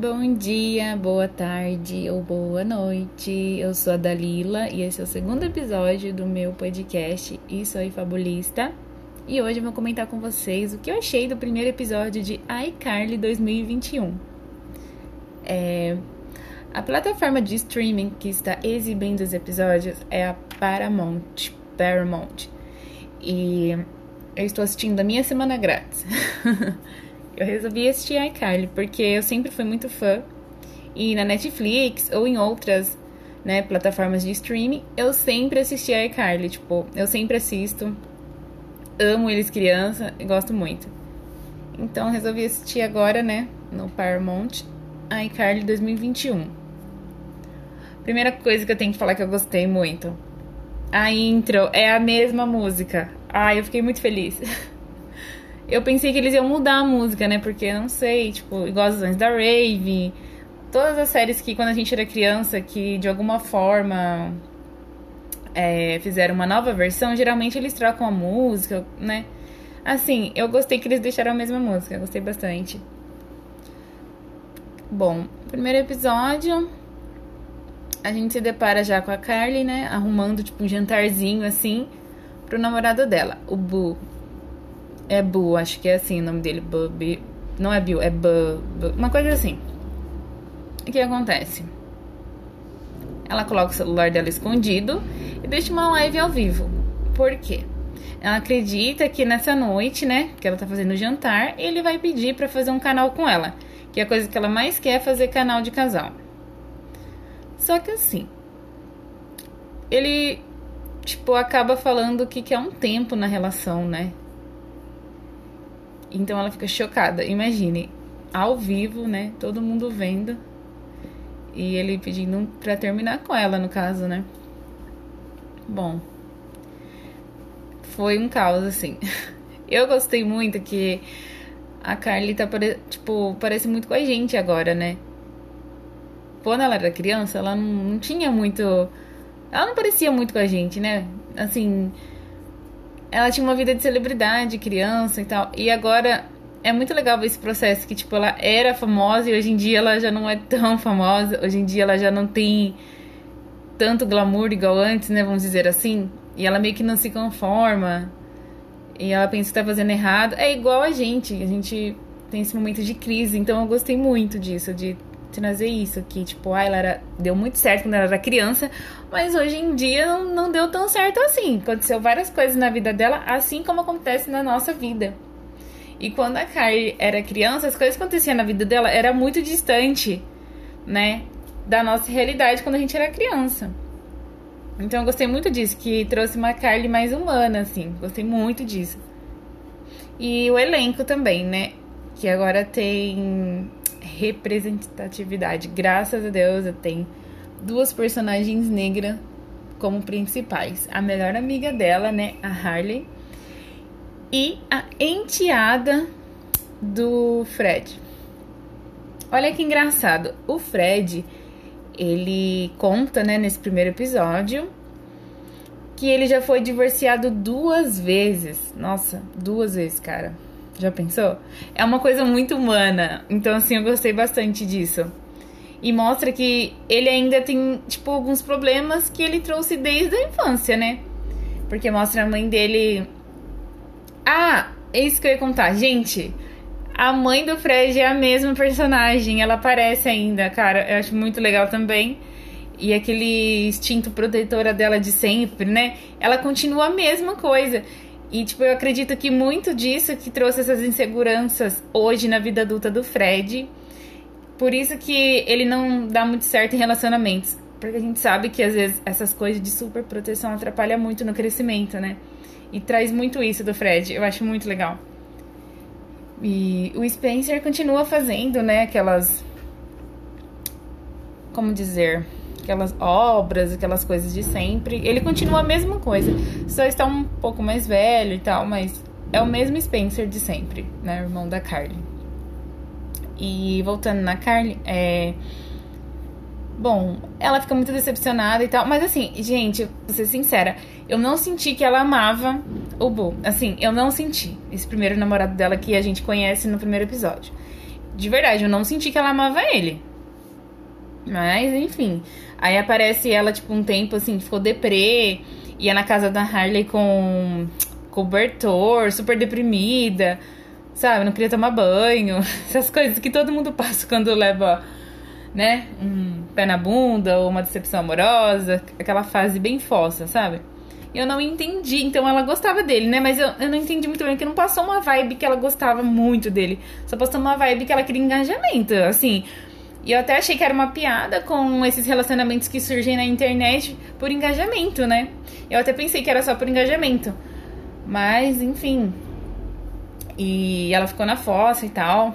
Bom dia, boa tarde ou boa noite. Eu sou a Dalila e esse é o segundo episódio do meu podcast E Sou Fabulista. E hoje eu vou comentar com vocês o que eu achei do primeiro episódio de iCarly 2021. É, a plataforma de streaming que está exibindo os episódios é a Paramount. Paramount. E eu estou assistindo a minha semana grátis. eu resolvi assistir iCarly porque eu sempre fui muito fã. E na Netflix ou em outras né, plataformas de streaming, eu sempre assisti iCarly. Tipo, eu sempre assisto. Amo eles criança e gosto muito. Então resolvi assistir agora, né, no Paramount, iCarly 2021. Primeira coisa que eu tenho que falar que eu gostei muito. A intro é a mesma música. Ai, eu fiquei muito feliz. Eu pensei que eles iam mudar a música, né? Porque, não sei, tipo, igual as da Rave, todas as séries que quando a gente era criança, que de alguma forma é, fizeram uma nova versão, geralmente eles trocam a música, né? Assim, eu gostei que eles deixaram a mesma música, gostei bastante. Bom, primeiro episódio, a gente se depara já com a Carly, né? Arrumando, tipo, um jantarzinho assim pro namorado dela, o Bu. É Bu, acho que é assim o nome dele. Bu, não é Bill, é Bu, Bu. Uma coisa assim. O que acontece? Ela coloca o celular dela escondido e deixa uma live ao vivo. Por quê? Ela acredita que nessa noite, né, que ela tá fazendo o jantar, ele vai pedir para fazer um canal com ela. Que é a coisa que ela mais quer é fazer canal de casal. Só que assim, ele tipo, acaba falando que quer um tempo na relação, né? Então ela fica chocada. Imagine, ao vivo, né? Todo mundo vendo. E ele pedindo pra terminar com ela, no caso, né? Bom. Foi um caos, assim. Eu gostei muito que a Carly tá, tipo, parece muito com a gente agora, né? Quando ela era criança, ela não, não tinha muito ela não parecia muito com a gente, né? Assim, ela tinha uma vida de celebridade, criança e tal. E agora é muito legal ver esse processo que, tipo, ela era famosa e hoje em dia ela já não é tão famosa. Hoje em dia ela já não tem tanto glamour igual antes, né? Vamos dizer assim. E ela meio que não se conforma. E ela pensa que tá fazendo errado. É igual a gente. A gente tem esse momento de crise. Então eu gostei muito disso, de trazer isso, que tipo, ah, ela era, deu muito certo quando ela era criança, mas hoje em dia não, não deu tão certo assim. Aconteceu várias coisas na vida dela, assim como acontece na nossa vida. E quando a Carly era criança, as coisas que aconteciam na vida dela era muito distante, né, da nossa realidade quando a gente era criança. Então eu gostei muito disso, que trouxe uma Carly mais humana, assim. Gostei muito disso. E o elenco também, né? Que agora tem representatividade. Graças a Deus eu tenho duas personagens negras como principais. A melhor amiga dela, né, a Harley, e a enteada do Fred. Olha que engraçado. O Fred, ele conta, né, nesse primeiro episódio, que ele já foi divorciado duas vezes. Nossa, duas vezes, cara. Já pensou? É uma coisa muito humana. Então, assim, eu gostei bastante disso. E mostra que ele ainda tem, tipo, alguns problemas que ele trouxe desde a infância, né? Porque mostra a mãe dele. Ah, é isso que eu ia contar. Gente, a mãe do Fred é a mesma personagem. Ela aparece ainda, cara. Eu acho muito legal também. E aquele instinto protetora dela de sempre, né? Ela continua a mesma coisa. E, tipo, eu acredito que muito disso que trouxe essas inseguranças hoje na vida adulta do Fred. Por isso que ele não dá muito certo em relacionamentos. Porque a gente sabe que às vezes essas coisas de super proteção atrapalham muito no crescimento, né? E traz muito isso do Fred. Eu acho muito legal. E o Spencer continua fazendo, né, aquelas. Como dizer? Aquelas obras, aquelas coisas de sempre. Ele continua a mesma coisa, só está um pouco mais velho e tal, mas é o mesmo Spencer de sempre, né? Irmão da Carly. E voltando na Carly, é. Bom, ela fica muito decepcionada e tal, mas assim, gente, vou ser sincera, eu não senti que ela amava o Bo. Assim, eu não senti. Esse primeiro namorado dela que a gente conhece no primeiro episódio. De verdade, eu não senti que ela amava ele. Mas, enfim. Aí aparece ela, tipo, um tempo assim, ficou deprê. Ia na casa da Harley com cobertor, super deprimida, sabe? Não queria tomar banho. Essas coisas que todo mundo passa quando leva, né? Um pé na bunda ou uma decepção amorosa. Aquela fase bem fossa, sabe? Eu não entendi. Então ela gostava dele, né? Mas eu, eu não entendi muito bem, porque não passou uma vibe que ela gostava muito dele. Só passou uma vibe que ela queria engajamento. Assim, e eu até achei que era uma piada com esses relacionamentos que surgem na internet por engajamento, né? Eu até pensei que era só por engajamento. Mas, enfim. E ela ficou na fossa e tal.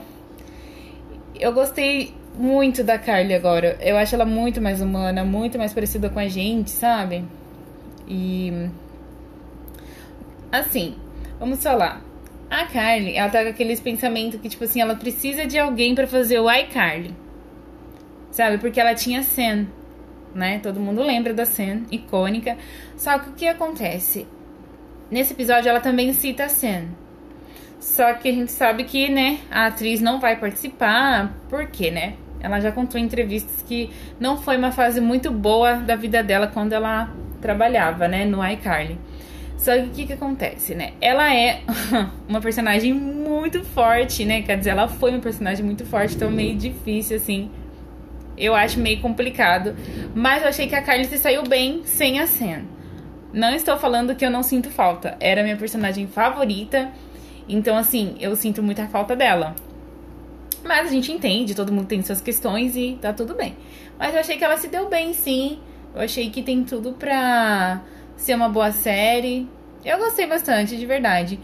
Eu gostei muito da Carly agora. Eu acho ela muito mais humana, muito mais parecida com a gente, sabe? E. Assim, vamos falar. A Carly, ela tá com aqueles pensamentos que, tipo assim, ela precisa de alguém para fazer o iCarly sabe? Porque ela tinha Sen, né? Todo mundo lembra da Sen, icônica. Só que o que acontece? Nesse episódio ela também cita a Sen. Só que a gente sabe que, né, a atriz não vai participar, por quê, né? Ela já contou em entrevistas que não foi uma fase muito boa da vida dela quando ela trabalhava, né, no iCarly. Só que o que, que acontece, né? Ela é uma personagem muito forte, né? Quer dizer, ela foi uma personagem muito forte, então meio difícil, assim, eu acho meio complicado. Mas eu achei que a Carly se saiu bem sem a Sam. Não estou falando que eu não sinto falta. Era minha personagem favorita. Então, assim, eu sinto muita falta dela. Mas a gente entende, todo mundo tem suas questões e tá tudo bem. Mas eu achei que ela se deu bem, sim. Eu achei que tem tudo pra ser uma boa série. Eu gostei bastante, de verdade.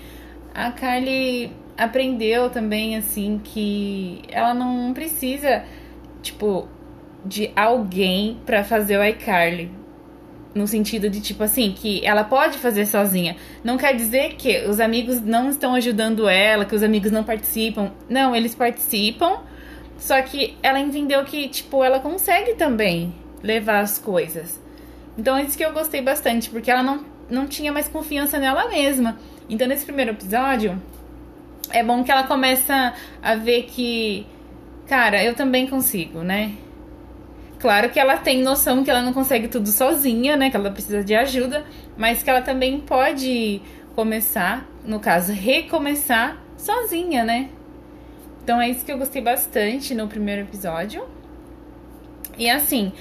A Carly aprendeu também, assim, que ela não precisa, tipo, de alguém para fazer o iCarly. No sentido de, tipo assim, que ela pode fazer sozinha. Não quer dizer que os amigos não estão ajudando ela, que os amigos não participam. Não, eles participam. Só que ela entendeu que, tipo, ela consegue também levar as coisas. Então é isso que eu gostei bastante, porque ela não, não tinha mais confiança nela mesma. Então nesse primeiro episódio, é bom que ela começa a ver que, cara, eu também consigo, né? Claro que ela tem noção que ela não consegue tudo sozinha, né? Que ela precisa de ajuda, mas que ela também pode começar, no caso, recomeçar sozinha, né? Então é isso que eu gostei bastante no primeiro episódio. E assim,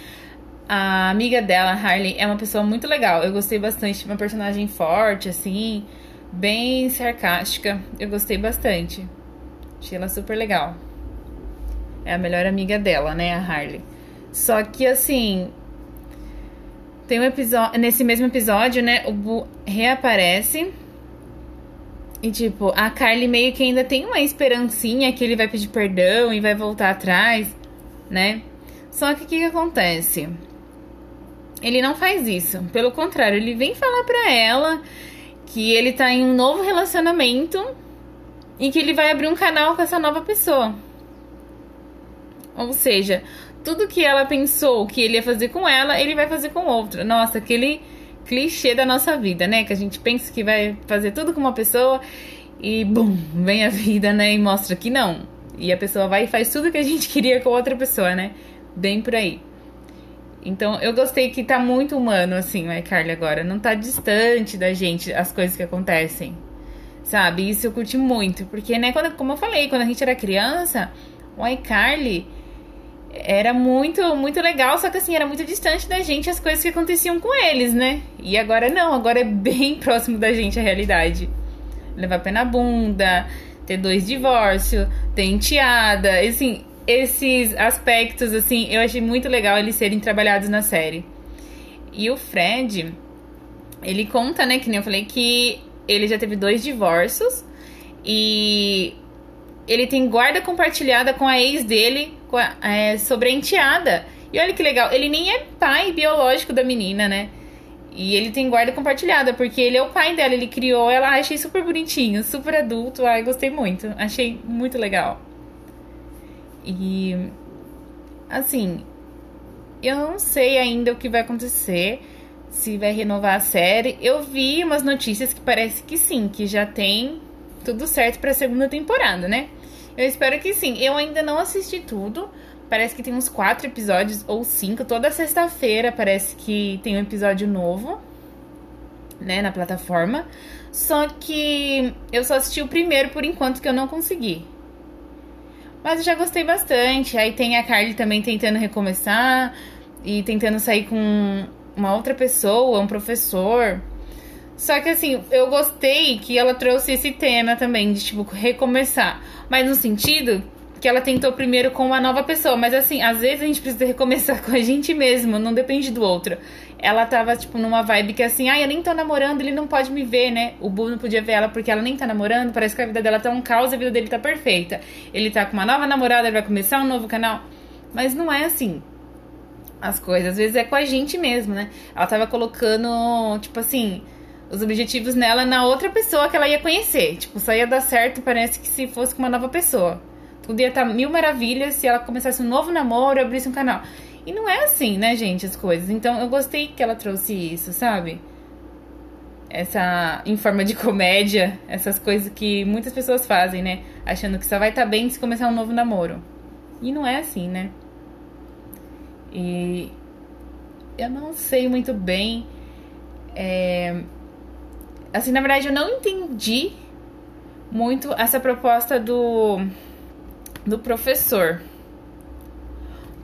a amiga dela, Harley, é uma pessoa muito legal. Eu gostei bastante, uma personagem forte, assim, bem sarcástica. Eu gostei bastante. Achei ela super legal. É a melhor amiga dela, né, a Harley. Só que assim. Tem um episódio. Nesse mesmo episódio, né? O Bu reaparece. E tipo, a Carly meio que ainda tem uma esperancinha que ele vai pedir perdão e vai voltar atrás, né? Só que o que, que acontece? Ele não faz isso. Pelo contrário, ele vem falar pra ela que ele tá em um novo relacionamento e que ele vai abrir um canal com essa nova pessoa. Ou seja, tudo que ela pensou que ele ia fazer com ela, ele vai fazer com outra. Nossa, aquele clichê da nossa vida, né? Que a gente pensa que vai fazer tudo com uma pessoa e bum, vem a vida, né? E mostra que não. E a pessoa vai e faz tudo que a gente queria com outra pessoa, né? Bem por aí. Então, eu gostei que tá muito humano, assim, o iCarly agora. Não tá distante da gente as coisas que acontecem. Sabe? Isso eu curti muito. Porque, né, quando, como eu falei, quando a gente era criança, o iCarly era muito, muito legal, só que assim, era muito distante da gente as coisas que aconteciam com eles, né? E agora não, agora é bem próximo da gente a realidade. Levar pé na bunda, ter dois divórcios, ter enteada, assim, esses aspectos, assim, eu achei muito legal eles serem trabalhados na série. E o Fred, ele conta, né, que nem eu falei, que ele já teve dois divórcios e ele tem guarda compartilhada com a ex dele é, sobre a enteada. E olha que legal, ele nem é pai biológico da menina, né? E ele tem guarda compartilhada, porque ele é o pai dela, ele criou ela. Achei super bonitinho, super adulto. Ai, gostei muito. Achei muito legal. E. Assim. Eu não sei ainda o que vai acontecer. Se vai renovar a série. Eu vi umas notícias que parece que sim, que já tem tudo certo pra segunda temporada, né? Eu espero que sim. Eu ainda não assisti tudo. Parece que tem uns quatro episódios ou cinco. Toda sexta-feira parece que tem um episódio novo, né, na plataforma. Só que eu só assisti o primeiro por enquanto que eu não consegui. Mas eu já gostei bastante. Aí tem a Carly também tentando recomeçar e tentando sair com uma outra pessoa, um professor. Só que assim, eu gostei que ela trouxe esse tema também de tipo recomeçar, mas no sentido que ela tentou primeiro com uma nova pessoa, mas assim, às vezes a gente precisa recomeçar com a gente mesmo, não depende do outro. Ela tava, tipo, numa vibe que assim, ah, eu nem tô namorando, ele não pode me ver, né? O Bu não podia ver ela porque ela nem tá namorando, parece que a vida dela tá um caos, a vida dele tá perfeita. Ele tá com uma nova namorada, ele vai começar um novo canal. Mas não é assim as coisas, às vezes é com a gente mesmo, né? Ela tava colocando, tipo assim, os objetivos nela na outra pessoa que ela ia conhecer. Tipo, só ia dar certo, parece que se fosse com uma nova pessoa. Tudo ia estar tá mil maravilhas se ela começasse um novo namoro e abrisse um canal. E não é assim, né, gente, as coisas. Então eu gostei que ela trouxe isso, sabe? Essa em forma de comédia, essas coisas que muitas pessoas fazem, né? Achando que só vai estar tá bem se começar um novo namoro. E não é assim, né? E eu não sei muito bem. É... Assim, na verdade, eu não entendi muito essa proposta do do professor.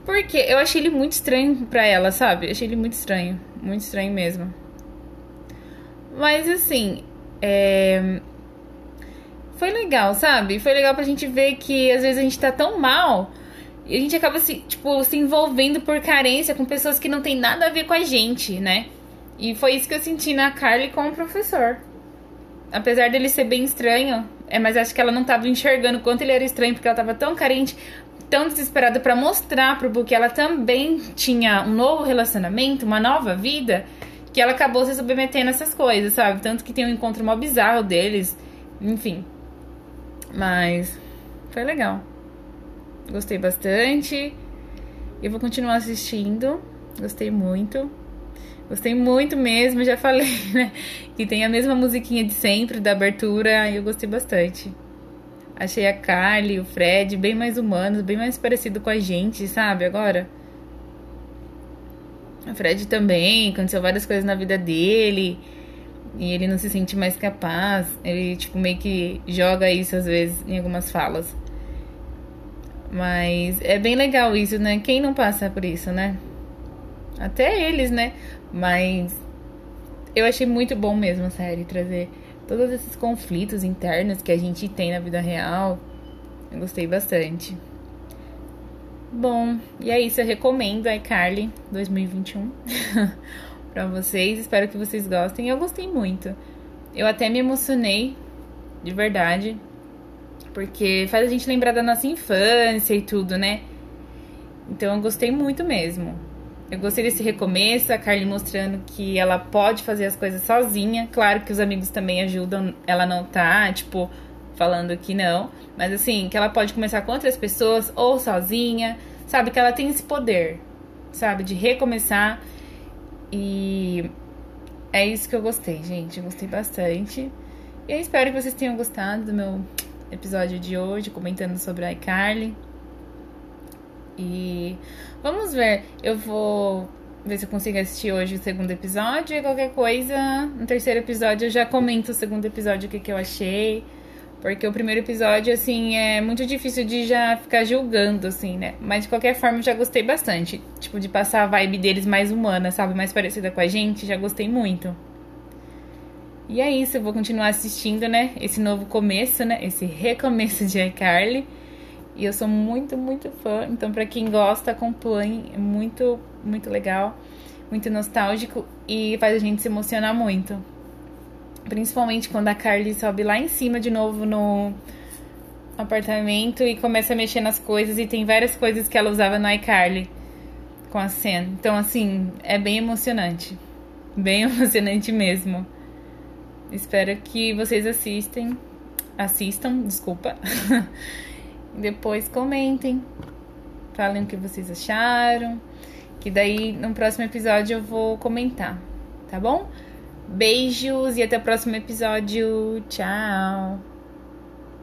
Porque eu achei ele muito estranho pra ela, sabe? Achei ele muito estranho. Muito estranho mesmo. Mas assim, é... foi legal, sabe? Foi legal pra gente ver que às vezes a gente tá tão mal e a gente acaba se, tipo, se envolvendo por carência com pessoas que não tem nada a ver com a gente, né? E foi isso que eu senti na Carly com o professor. Apesar dele ser bem estranho, é, mas acho que ela não estava enxergando o quanto ele era estranho, porque ela estava tão carente, tão desesperada para mostrar pro Bu que ela também tinha um novo relacionamento, uma nova vida, que ela acabou se submetendo a essas coisas, sabe? Tanto que tem um encontro mó bizarro deles, enfim. Mas foi legal. Gostei bastante. Eu vou continuar assistindo. Gostei muito. Gostei muito mesmo, já falei, né? Que tem a mesma musiquinha de sempre, da abertura, e eu gostei bastante. Achei a Carly, o Fred bem mais humanos, bem mais parecido com a gente, sabe? Agora. O Fred também, aconteceu várias coisas na vida dele. E ele não se sente mais capaz. Ele, tipo, meio que joga isso às vezes em algumas falas. Mas é bem legal isso, né? Quem não passa por isso, né? Até eles, né? Mas eu achei muito bom mesmo a série trazer todos esses conflitos internos que a gente tem na vida real. Eu gostei bastante. Bom, e é isso. Eu recomendo a iCarly 2021 para vocês. Espero que vocês gostem. Eu gostei muito. Eu até me emocionei, de verdade. Porque faz a gente lembrar da nossa infância e tudo, né? Então eu gostei muito mesmo. Eu gostei desse recomeço, a Carly mostrando que ela pode fazer as coisas sozinha. Claro que os amigos também ajudam, ela não tá, tipo, falando que não. Mas assim, que ela pode começar com outras pessoas ou sozinha. Sabe, que ela tem esse poder, sabe, de recomeçar. E é isso que eu gostei, gente. Eu gostei bastante. E eu espero que vocês tenham gostado do meu episódio de hoje, comentando sobre a iCarly. E vamos ver. Eu vou ver se eu consigo assistir hoje o segundo episódio. E qualquer coisa, no terceiro episódio eu já comento o segundo episódio, o que, que eu achei. Porque o primeiro episódio, assim, é muito difícil de já ficar julgando, assim, né? Mas de qualquer forma, eu já gostei bastante. Tipo, de passar a vibe deles mais humana, sabe? Mais parecida com a gente, já gostei muito. E é isso, eu vou continuar assistindo, né? Esse novo começo, né? Esse recomeço de iCarly. E eu sou muito, muito fã. Então, para quem gosta, acompanhe. É muito, muito legal. Muito nostálgico e faz a gente se emocionar muito. Principalmente quando a Carly sobe lá em cima de novo no apartamento e começa a mexer nas coisas. E tem várias coisas que ela usava no iCarly com a cena. Então, assim, é bem emocionante. Bem emocionante mesmo. Espero que vocês assistem. Assistam, desculpa. Depois comentem. Falem o que vocês acharam. Que daí no próximo episódio eu vou comentar. Tá bom? Beijos e até o próximo episódio. Tchau!